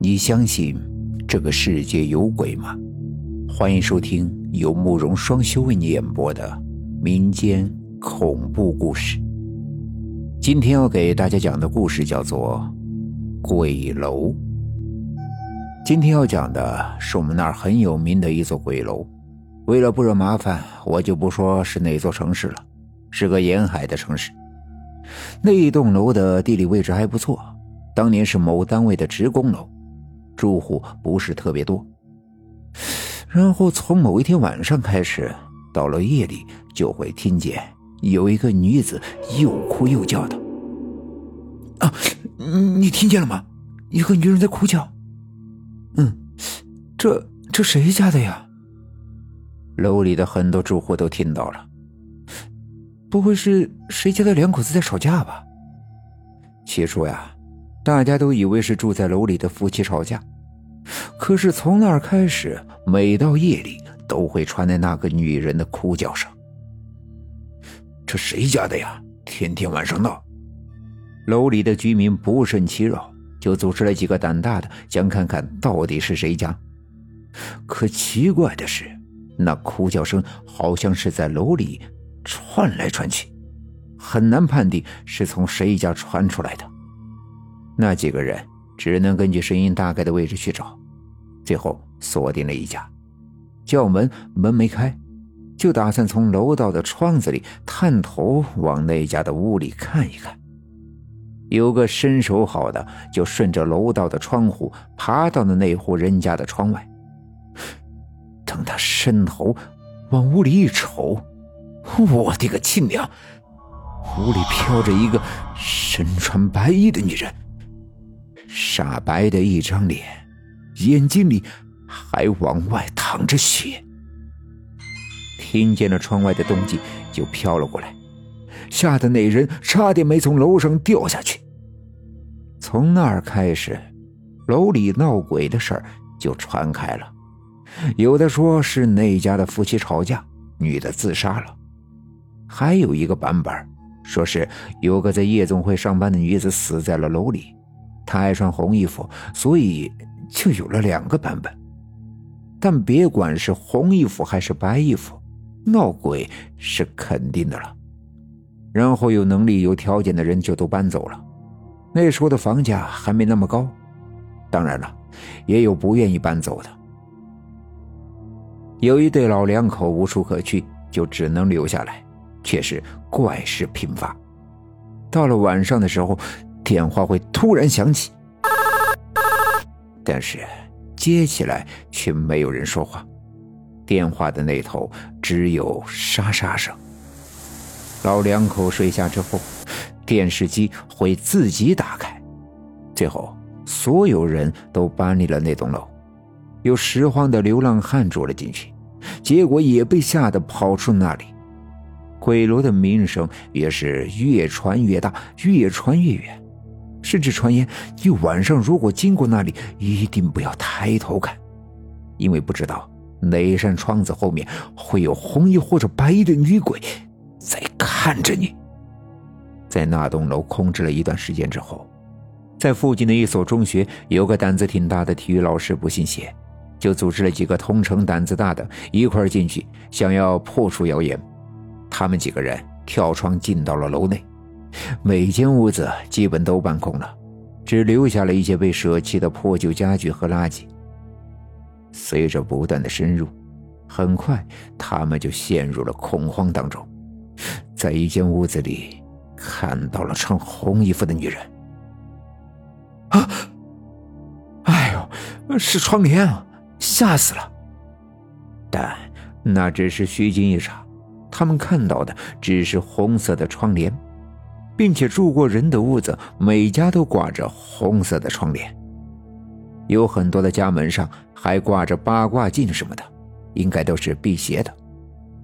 你相信这个世界有鬼吗？欢迎收听由慕容双修为你演播的民间恐怖故事。今天要给大家讲的故事叫做《鬼楼》。今天要讲的是我们那儿很有名的一座鬼楼。为了不惹麻烦，我就不说是哪座城市了，是个沿海的城市。那一栋楼的地理位置还不错，当年是某单位的职工楼。住户不是特别多，然后从某一天晚上开始，到了夜里就会听见有一个女子又哭又叫的。啊，你听见了吗？一个女人在哭叫。嗯，这这谁家的呀？楼里的很多住户都听到了。不会是谁家的两口子在吵架吧？起初呀。大家都以为是住在楼里的夫妻吵架，可是从那儿开始，每到夜里都会传来那个女人的哭叫声。这谁家的呀？天天晚上闹。楼里的居民不胜其扰，就组织了几个胆大的，想看看到底是谁家。可奇怪的是，那哭叫声好像是在楼里串来串去，很难判定是从谁家传出来的。那几个人只能根据声音大概的位置去找，最后锁定了一家。叫门门没开，就打算从楼道的窗子里探头往那家的屋里看一看。有个身手好的，就顺着楼道的窗户爬到了那户人家的窗外。等他伸头往屋里一瞅，我的个亲娘！屋里飘着一个身穿白衣的女人。煞白的一张脸，眼睛里还往外淌着血。听见了窗外的动静，就飘了过来，吓得那人差点没从楼上掉下去。从那儿开始，楼里闹鬼的事儿就传开了。有的说是那家的夫妻吵架，女的自杀了；还有一个版本，说是有个在夜总会上班的女子死在了楼里。他爱穿红衣服，所以就有了两个版本。但别管是红衣服还是白衣服，闹鬼是肯定的了。然后有能力、有条件的人就都搬走了。那时候的房价还没那么高，当然了，也有不愿意搬走的。有一对老两口无处可去，就只能留下来，却是怪事频发。到了晚上的时候。电话会突然响起，但是接起来却没有人说话，电话的那头只有沙沙声。老两口睡下之后，电视机会自己打开。最后，所有人都搬离了那栋楼，有拾荒的流浪汉住了进去，结果也被吓得跑出那里。鬼楼的名声也是越传越大，越传越远。甚至传言，你晚上如果经过那里，一定不要抬头看，因为不知道哪一扇窗子后面会有红衣或者白衣的女鬼在看着你。在那栋楼空置了一段时间之后，在附近的一所中学，有个胆子挺大的体育老师不信邪，就组织了几个同城胆子大的一块进去，想要破除谣言。他们几个人跳窗进到了楼内。每间屋子基本都搬空了，只留下了一些被舍弃的破旧家具和垃圾。随着不断的深入，很快他们就陷入了恐慌当中，在一间屋子里看到了穿红衣服的女人。啊！哎呦，是窗帘啊！吓死了。但那只是虚惊一场，他们看到的只是红色的窗帘。并且住过人的屋子，每家都挂着红色的窗帘，有很多的家门上还挂着八卦镜什么的，应该都是辟邪的。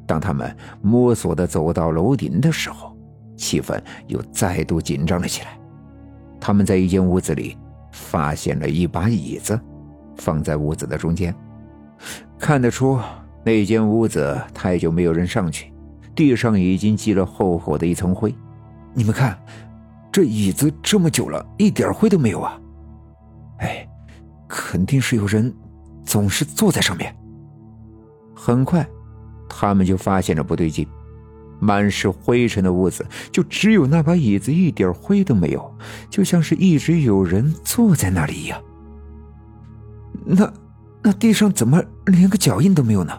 当他们摸索的走到楼顶的时候，气氛又再度紧张了起来。他们在一间屋子里发现了一把椅子，放在屋子的中间，看得出那间屋子太久没有人上去，地上已经积了厚厚的一层灰。你们看，这椅子这么久了，一点灰都没有啊！哎，肯定是有人总是坐在上面。很快，他们就发现了不对劲。满是灰尘的屋子，就只有那把椅子一点灰都没有，就像是一直有人坐在那里一样。那那地上怎么连个脚印都没有呢？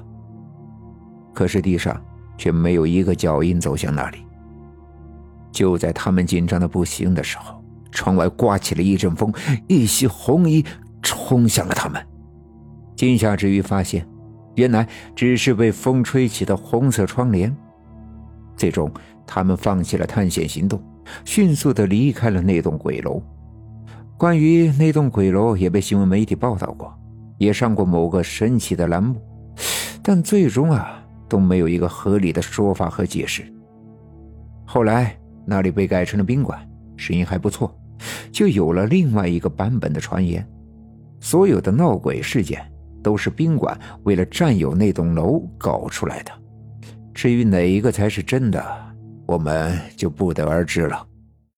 可是地上却没有一个脚印走向那里。就在他们紧张的不行的时候，窗外刮起了一阵风，一袭红衣冲向了他们。惊吓之余，发现原来只是被风吹起的红色窗帘。最终，他们放弃了探险行动，迅速的离开了那栋鬼楼。关于那栋鬼楼，也被新闻媒体报道过，也上过某个神奇的栏目，但最终啊，都没有一个合理的说法和解释。后来那里被改成了宾馆，生意还不错，就有了另外一个版本的传言：所有的闹鬼事件都是宾馆为了占有那栋楼搞出来的。至于哪一个才是真的，我们就不得而知了。